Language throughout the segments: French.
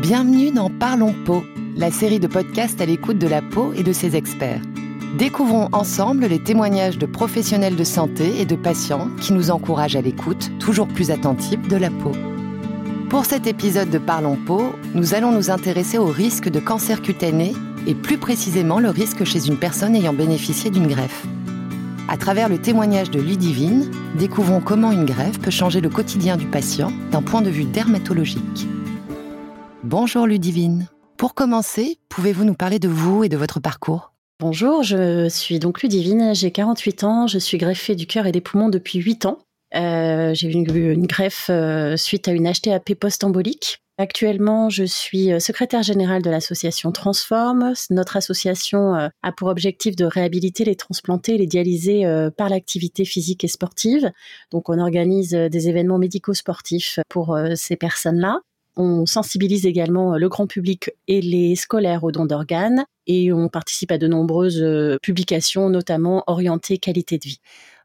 Bienvenue dans Parlons Peau, la série de podcasts à l'écoute de la peau et de ses experts. Découvrons ensemble les témoignages de professionnels de santé et de patients qui nous encouragent à l'écoute toujours plus attentive de la peau. Pour cet épisode de Parlons Peau, nous allons nous intéresser au risque de cancer cutané et plus précisément le risque chez une personne ayant bénéficié d'une greffe. À travers le témoignage de Ludivine, découvrons comment une greffe peut changer le quotidien du patient d'un point de vue dermatologique. Bonjour Ludivine. Pour commencer, pouvez-vous nous parler de vous et de votre parcours? Bonjour, je suis donc Ludivine, j'ai 48 ans, je suis greffée du cœur et des poumons depuis 8 ans. Euh, j'ai eu une, greffe euh, suite à une HTAP post-embolique. Actuellement, je suis euh, secrétaire générale de l'association Transform. Notre association a pour objectif de réhabiliter les transplantés les dialysés par l'activité physique et sportive. Donc, on organise des événements médico-sportifs pour ces personnes-là. On sensibilise également euh, le grand public et les scolaires aux dons d'organes et on participe à de nombreuses euh, publications, notamment orientées qualité de vie.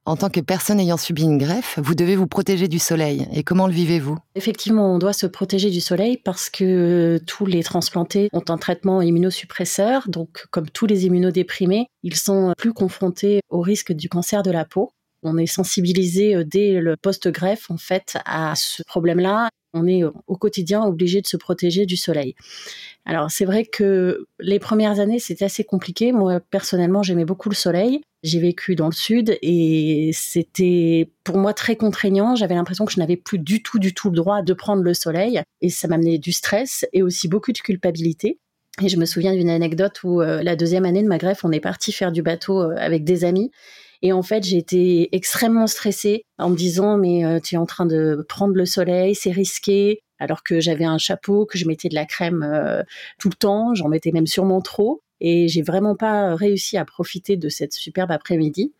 En tant que personne ayant subi une greffe, vous devez vous protéger du soleil. Et comment le vivez-vous? Effectivement, on doit se protéger du soleil parce que tous les transplantés ont un traitement immunosuppresseur. Donc, comme tous les immunodéprimés, ils sont plus confrontés au risque du cancer de la peau. On est sensibilisé euh, dès le post-greffe, en fait, à ce problème-là on est au quotidien obligé de se protéger du soleil. Alors c'est vrai que les premières années c'était assez compliqué. Moi personnellement j'aimais beaucoup le soleil. J'ai vécu dans le sud et c'était pour moi très contraignant. J'avais l'impression que je n'avais plus du tout du tout le droit de prendre le soleil et ça m'amenait du stress et aussi beaucoup de culpabilité. Et je me souviens d'une anecdote où euh, la deuxième année de ma greffe, on est parti faire du bateau euh, avec des amis et en fait, j'ai été extrêmement stressée en me disant, mais euh, tu es en train de prendre le soleil, c'est risqué. Alors que j'avais un chapeau, que je mettais de la crème euh, tout le temps, j'en mettais même sûrement trop. Et j'ai vraiment pas réussi à profiter de cette superbe après-midi.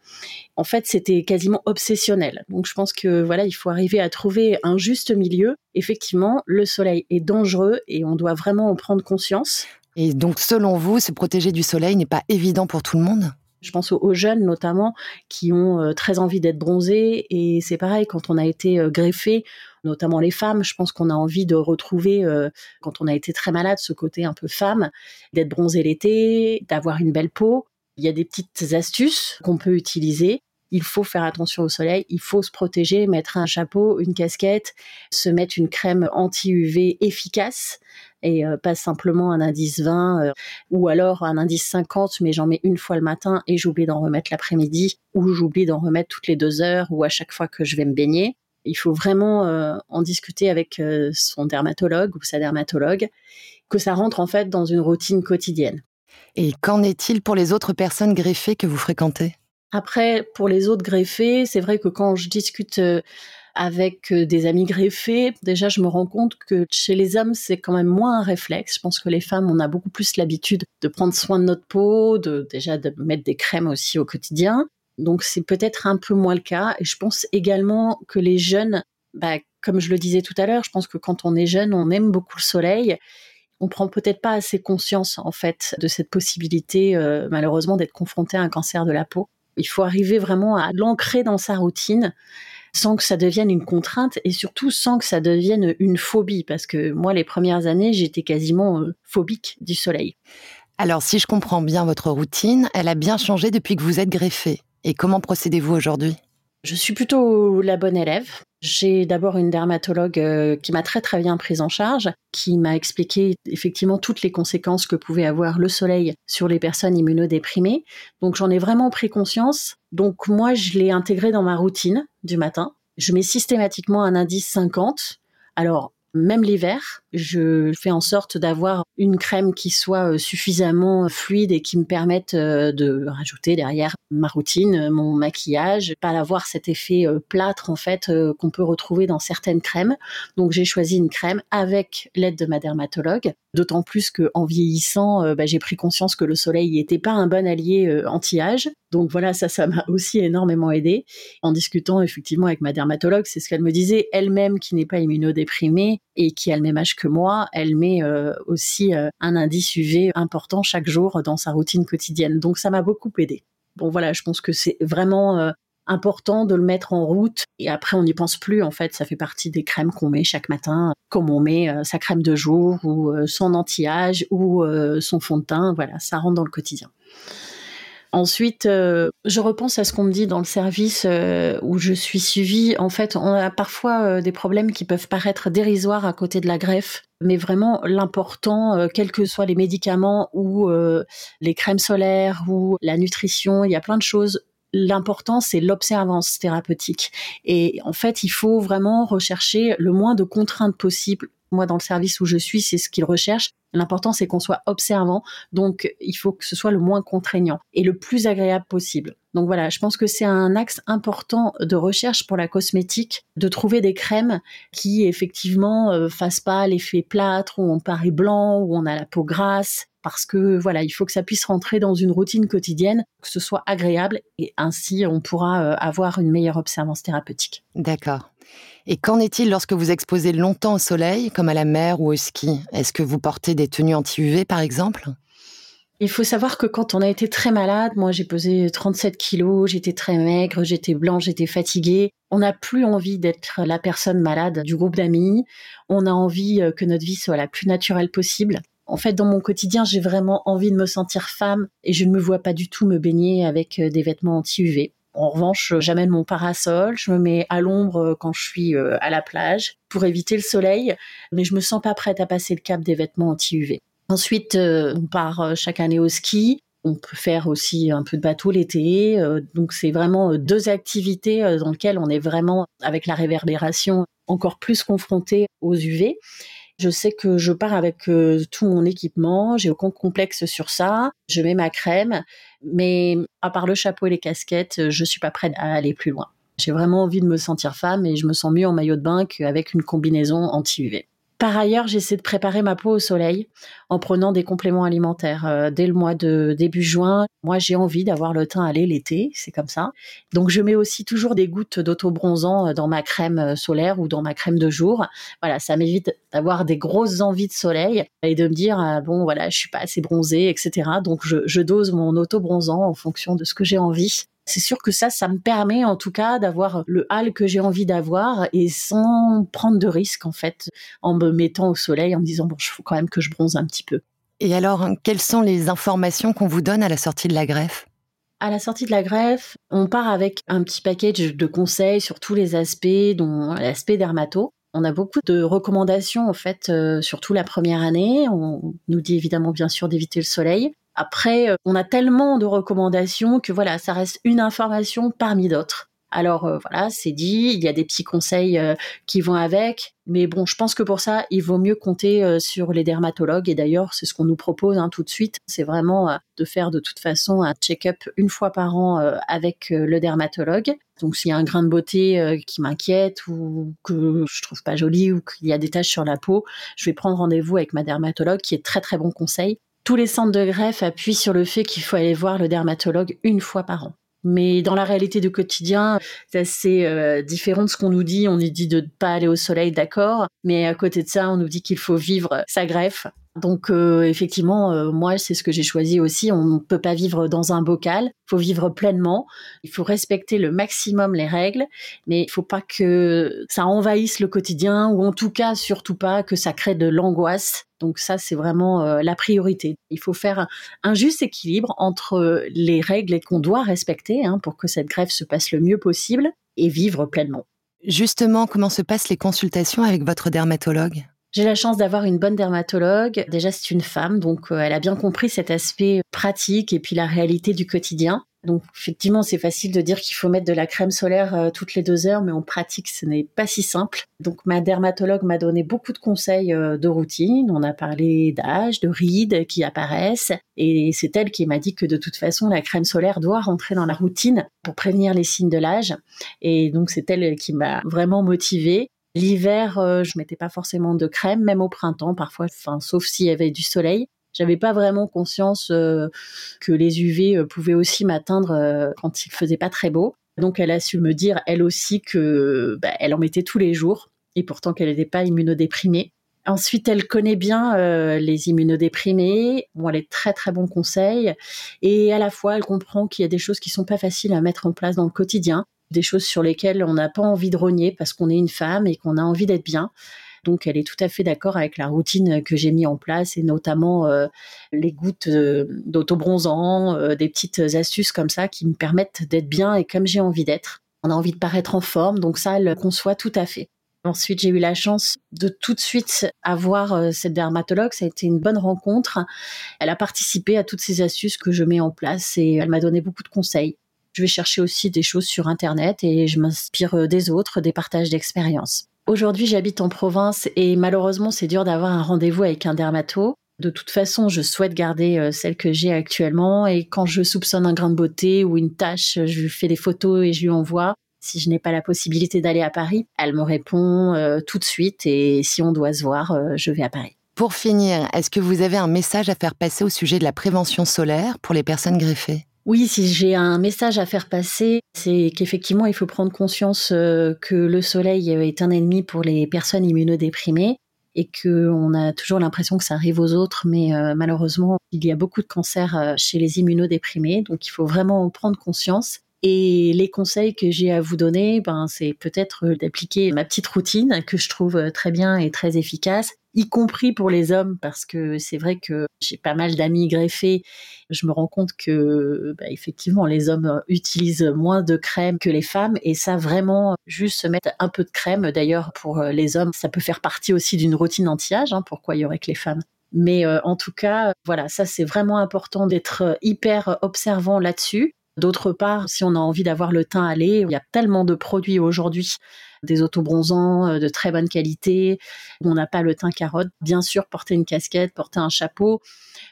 En fait, c'était quasiment obsessionnel. Donc, je pense que voilà, il faut arriver à trouver un juste milieu. Effectivement, le soleil est dangereux et on doit vraiment en prendre conscience. Et donc, selon vous, se protéger du soleil n'est pas évident pour tout le monde? Je pense aux, jeunes notamment qui ont euh, très envie d'être bronzés. Et c'est pareil quand on a été euh, greffé, notamment les femmes, je pense qu'on a envie de retrouver euh, quand on a été très malade ce côté un peu femme, d'être bronzé l'été, d'avoir une belle peau. Il y a des petites astuces qu'on peut utiliser. Il faut faire attention au soleil, il faut se protéger, mettre un chapeau, une casquette, se mettre une crème anti-UV efficace et euh, pas simplement un indice 20 euh, ou alors un indice 50 mais j'en mets une fois le matin et j'oublie d'en remettre l'après-midi ou j'oublie d'en remettre toutes les deux heures ou à chaque fois que je vais me baigner. Il faut vraiment euh, en discuter avec son dermatologue ou sa dermatologue que ça rentre en fait dans une routine quotidienne. Et qu'en est-il pour les autres personnes greffées que vous fréquentez? Après, pour les autres greffés, c'est vrai que quand je discute avec euh, des amis greffés, déjà je me rends compte que chez les hommes c'est quand même moins un réflexe. Je pense que les femmes on a beaucoup plus l'habitude de prendre soin de notre peau, de déjà de mettre des crèmes aussi au quotidien. Donc c'est peut-être un peu moins le cas. Et je pense également que les jeunes, bah, comme je le disais tout à l'heure, je pense que quand on est jeune, on aime beaucoup le soleil. On prend peut-être pas assez conscience en fait de cette possibilité, euh, malheureusement, d'être confronté à un cancer de la peau. Il faut arriver vraiment à l'ancrer dans sa routine sans que ça devienne une contrainte et surtout sans que ça devienne une phobie parce que moi les premières années j'étais quasiment euh, phobique du soleil. Alors si je comprends bien votre routine, elle a bien changé depuis que vous êtes greffé. Et comment procédez-vous aujourd'hui? Je suis plutôt la bonne élève. J'ai d'abord une dermatologue euh, qui m'a très très bien prise en charge, qui m'a expliqué effectivement toutes les conséquences que pouvait avoir le soleil sur les personnes immunodéprimées. Donc j'en ai vraiment pris conscience. Donc moi je l'ai intégré dans ma routine du matin. Je mets systématiquement un indice 50. Alors même l'hiver, je fais en sorte d'avoir une crème qui soit euh, suffisamment fluide et qui me permette euh, de rajouter derrière ma routine, mon maquillage, pas avoir cet effet euh, plâtre en fait qu'on peut retrouver dans certaines crèmes. Donc j'ai choisi une crème avec l'aide de ma dermatologue. D'autant plus que en vieillissant, bah, j'ai pris conscience que le soleil n'était pas un bon allié anti-âge. Donc voilà, ça, ça m'a aussi énormément aidé. En discutant effectivement avec ma dermatologue, c'est ce qu'elle me disait, elle-même qui n'est pas immunodéprimée et qui a le même âge que moi, elle met euh, aussi euh, un indice UV important chaque jour dans sa routine quotidienne. Donc ça m'a beaucoup aidé. Bon voilà, je pense que c'est vraiment euh, important de le mettre en route et après on n'y pense plus en fait ça fait partie des crèmes qu'on met chaque matin comme on met sa crème de jour ou son anti-âge ou son fond de teint voilà ça rentre dans le quotidien Ensuite, je repense à ce qu'on me dit dans le service où je suis suivie. En fait, on a parfois des problèmes qui peuvent paraître dérisoires à côté de la greffe, mais vraiment l'important, quels que soient les médicaments ou les crèmes solaires ou la nutrition, il y a plein de choses l'important, c'est l'observance thérapeutique. Et en fait, il faut vraiment rechercher le moins de contraintes possibles. Moi, dans le service où je suis, c'est ce qu'ils recherchent. L'important, c'est qu'on soit observant. Donc, il faut que ce soit le moins contraignant et le plus agréable possible. Donc voilà, je pense que c'est un axe important de recherche pour la cosmétique, de trouver des crèmes qui effectivement euh, fassent pas l'effet plâtre, où on paraît blanc, où on a la peau grasse, parce que voilà, il faut que ça puisse rentrer dans une routine quotidienne, que ce soit agréable et ainsi on pourra euh, avoir une meilleure observance thérapeutique. D'accord. Et qu'en est-il lorsque vous exposez longtemps au soleil, comme à la mer ou au ski? Est-ce que vous portez des tenues anti-UV par exemple? Il faut savoir que quand on a été très malade, moi j'ai pesé 37 kilos, j'étais très maigre, j'étais blanche, j'étais fatiguée. On n'a plus envie d'être la personne malade du groupe d'amis. On a envie euh, que notre vie soit la plus naturelle possible. En fait, dans mon quotidien, j'ai vraiment envie de me sentir femme et je ne me vois pas du tout me baigner avec euh, des vêtements anti-UV. En revanche, j'amène mon parasol, je me mets à l'ombre euh, quand je suis euh, à la plage pour éviter le soleil, mais je me sens pas prête à passer le cap des vêtements anti-UV. Ensuite, on part chaque année au ski. On peut faire aussi un peu de bateau l'été. Donc, c'est vraiment deux activités dans lesquelles on est vraiment, avec la réverbération, encore plus confronté aux UV. Je sais que je pars avec euh, tout mon équipement, j'ai aucun complexe sur ça. Je mets ma crème, mais à part le chapeau et les casquettes, je suis pas prête à aller plus loin. J'ai vraiment envie de me sentir femme et je me sens mieux en maillot de bain qu'avec une combinaison anti-UV. Par ailleurs, j'essaie de préparer ma peau au soleil en prenant des compléments alimentaires. Euh, dès le mois de début juin, moi j'ai envie d'avoir le teint allé l'été, c'est comme ça. Donc je mets aussi toujours des gouttes d'auto-bronzant euh, dans ma crème euh, solaire ou dans ma crème de jour. Voilà, ça m'évite d'avoir des grosses envies de soleil et de me dire bon voilà, je suis pas assez bronzée, etc. Donc je, je dose mon auto-bronzant en fonction de ce que j'ai envie c'est sûr que ça, ça me permet en tout cas d'avoir le hal que j'ai envie d'avoir et sans prendre de risques en fait, en me mettant au soleil, en me disant bon, il faut quand même que je bronze un petit peu. Et alors, quelles sont les informations qu'on vous donne à la sortie de la greffe? À la sortie de la greffe, on part avec un petit package de conseils sur tous les aspects, dont l'aspect dermato. On a beaucoup de recommandations en fait, euh, surtout la première année. On nous dit évidemment bien sûr d'éviter le soleil. Après, euh, on a tellement de recommandations que voilà, ça reste une information parmi d'autres. Alors euh, voilà, c'est dit, il y a des petits conseils euh, qui vont avec, mais bon, je pense que pour ça, il vaut mieux compter sur les dermatologues. Et d'ailleurs, c'est ce qu'on nous propose hein, tout de suite. C'est vraiment de faire de toute façon un check-up une fois par an avec le dermatologue. Donc s'il y a un grain de beauté qui m'inquiète ou que je trouve pas joli ou qu'il y a des taches sur la peau, je vais prendre rendez-vous avec ma dermatologue qui est très très bon conseil tous les centres de greffe appuient sur le fait qu'il faut aller voir le dermatologue une fois par an. Mais dans la réalité du quotidien, c'est assez euh, différent de ce qu'on nous dit. On nous dit de ne pas aller au soleil, d'accord. Mais à côté de ça, on nous dit qu'il faut vivre sa greffe. Donc euh, effectivement, euh, moi, c'est ce que j'ai choisi aussi. On ne peut pas vivre dans un bocal. Il faut vivre pleinement. Il faut respecter le maximum les règles. Mais il faut pas que ça envahisse le quotidien ou en tout cas, surtout pas que ça crée de l'angoisse donc ça, c'est vraiment euh, la priorité. Il faut faire un, juste équilibre entre les règles qu'on doit respecter hein, pour que cette greffe se passe le mieux possible et vivre pleinement. Justement, comment se passent les consultations avec votre dermatologue? J'ai la chance d'avoir une bonne dermatologue. Déjà, c'est une femme, donc euh, elle a bien compris cet aspect pratique et puis la réalité du quotidien. Donc effectivement, c'est facile de dire qu'il faut mettre de la crème solaire euh, toutes les deux heures, mais en pratique, ce n'est pas si simple. Donc ma dermatologue m'a donné beaucoup de conseils euh, de routine. On a parlé d'âge, de rides qui apparaissent, et c'est elle qui m'a dit que de toute façon, la crème solaire doit rentrer dans la routine pour prévenir les signes de l'âge. Et donc c'est elle qui m'a vraiment motivée. L'hiver, euh, je mettais pas forcément de crème, même au printemps parfois, enfin sauf s'il y avait du soleil j'avais pas vraiment conscience euh, que les UV euh, pouvaient aussi m'atteindre euh, quand il faisait pas très beau. Donc elle a su me dire elle aussi que bah, elle en mettait tous les jours et pourtant qu'elle n'était pas immunodéprimée. Ensuite, elle connaît bien les immunodéprimés. Bon, elle est très très bon conseil et à la fois elle comprend qu'il y a des choses qui sont pas faciles à mettre en place dans le quotidien des choses sur lesquelles on n'a pas envie de rogner parce qu'on est une femme et qu'on a envie d'être bien. Donc elle est tout à fait d'accord avec la routine que j'ai mis en place et notamment euh, les gouttes euh, d'autobronzant, euh, des petites astuces comme ça qui me permettent d'être bien et comme j'ai envie d'être. On a envie de paraître en forme, donc ça, elle conçoit tout à fait. Ensuite, j'ai eu la chance de tout de suite avoir cette dermatologue. Ça a été une bonne rencontre. Elle a participé à toutes ces astuces que je mets en place et elle m'a donné beaucoup de conseils. Je vais chercher aussi des choses sur Internet et je m'inspire des autres, des partages d'expériences. Aujourd'hui, j'habite en province et malheureusement, c'est dur d'avoir un rendez-vous avec un dermato. De toute façon, je souhaite garder euh, celle que j'ai actuellement et quand je soupçonne un grain de beauté ou une tache, je lui fais des photos et je lui envoie. Si je n'ai pas la possibilité d'aller à Paris, elle me répond euh, tout de suite et si on doit se voir, euh, je vais à Paris. Pour finir, est-ce que vous avez un message à faire passer au sujet de la prévention solaire pour les personnes greffées oui, si j'ai un message à faire passer, c'est qu'effectivement, il faut prendre conscience euh, que le soleil est un ennemi pour les personnes immunodéprimées et qu'on a toujours l'impression que ça arrive aux autres, mais euh, malheureusement, il y a beaucoup de cancers euh, chez les immunodéprimés, donc il faut vraiment prendre conscience. Et les conseils que j'ai à vous donner, ben, c'est peut-être d'appliquer ma petite routine que je trouve très bien et très efficace y compris pour les hommes, parce que c'est vrai que j'ai pas mal d'amis greffés. Je me rends compte que, bah, effectivement, les hommes utilisent moins de crème que les femmes, et ça vraiment, juste se mettre un peu de crème. D'ailleurs, pour les hommes, ça peut faire partie aussi d'une routine anti-âge. Hein, pourquoi il y aurait que les femmes mais euh, en tout cas, voilà, ça c'est vraiment important d'être hyper observant là-dessus. D'autre part, si on a envie d'avoir le teint allé, il y a tellement de produits aujourd'hui des autobronzants euh, de très bonne qualité, on n'a pas le teint carotte. Bien sûr, porter une casquette, porter un chapeau,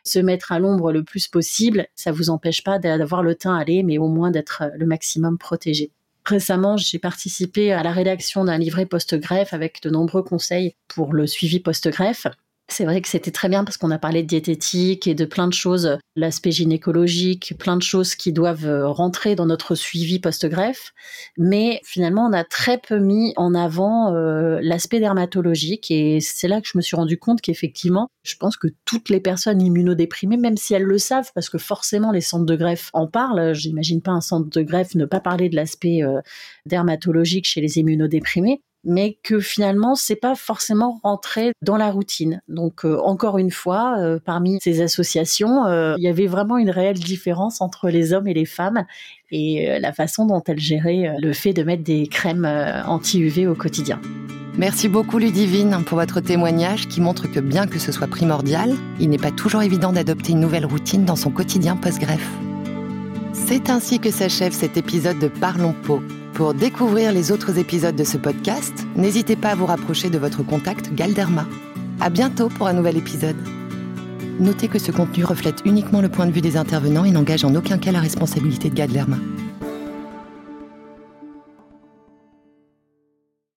se mettre à l'ombre le plus possible, ça vous empêche pas d'avoir le teint allé, mais au moins d'être euh, le maximum protégé. Récemment, j'ai participé à la rédaction d'un livret post-greffe avec de nombreux conseils pour le suivi post-greffe. C'est vrai que c'était très bien parce qu'on a parlé de diététique et de plein de choses, l'aspect gynécologique, plein de choses qui doivent euh, rentrer dans notre suivi post-greffe. Mais finalement, on a très peu mis en avant euh, l'aspect dermatologique et c'est là que je me suis rendu compte qu'effectivement, je pense que toutes les personnes immunodéprimées, même si elles le savent, parce que forcément les centres de greffe en parlent, j'imagine pas un centre de greffe ne pas parler de l'aspect euh, dermatologique chez les immunodéprimés, mais que finalement c'est pas forcément rentré dans la routine. Donc euh, encore une fois, euh, parmi ces associations, euh, il y avait vraiment une réelle différence entre les hommes et les femmes et la façon dont elles géraient le fait de mettre des crèmes anti-UV au quotidien. Merci beaucoup Ludivine pour votre témoignage qui montre que bien que ce soit primordial, il n'est pas toujours évident d'adopter une nouvelle routine dans son quotidien post-greffe. C'est ainsi que s'achève cet épisode de Parlons Peau. Pour découvrir les autres épisodes de ce podcast, n'hésitez pas à vous rapprocher de votre contact Galderma. À bientôt pour un nouvel épisode. Notez que ce contenu reflète uniquement le point de vue des intervenants et n'engage en aucun cas la responsabilité de Galderma.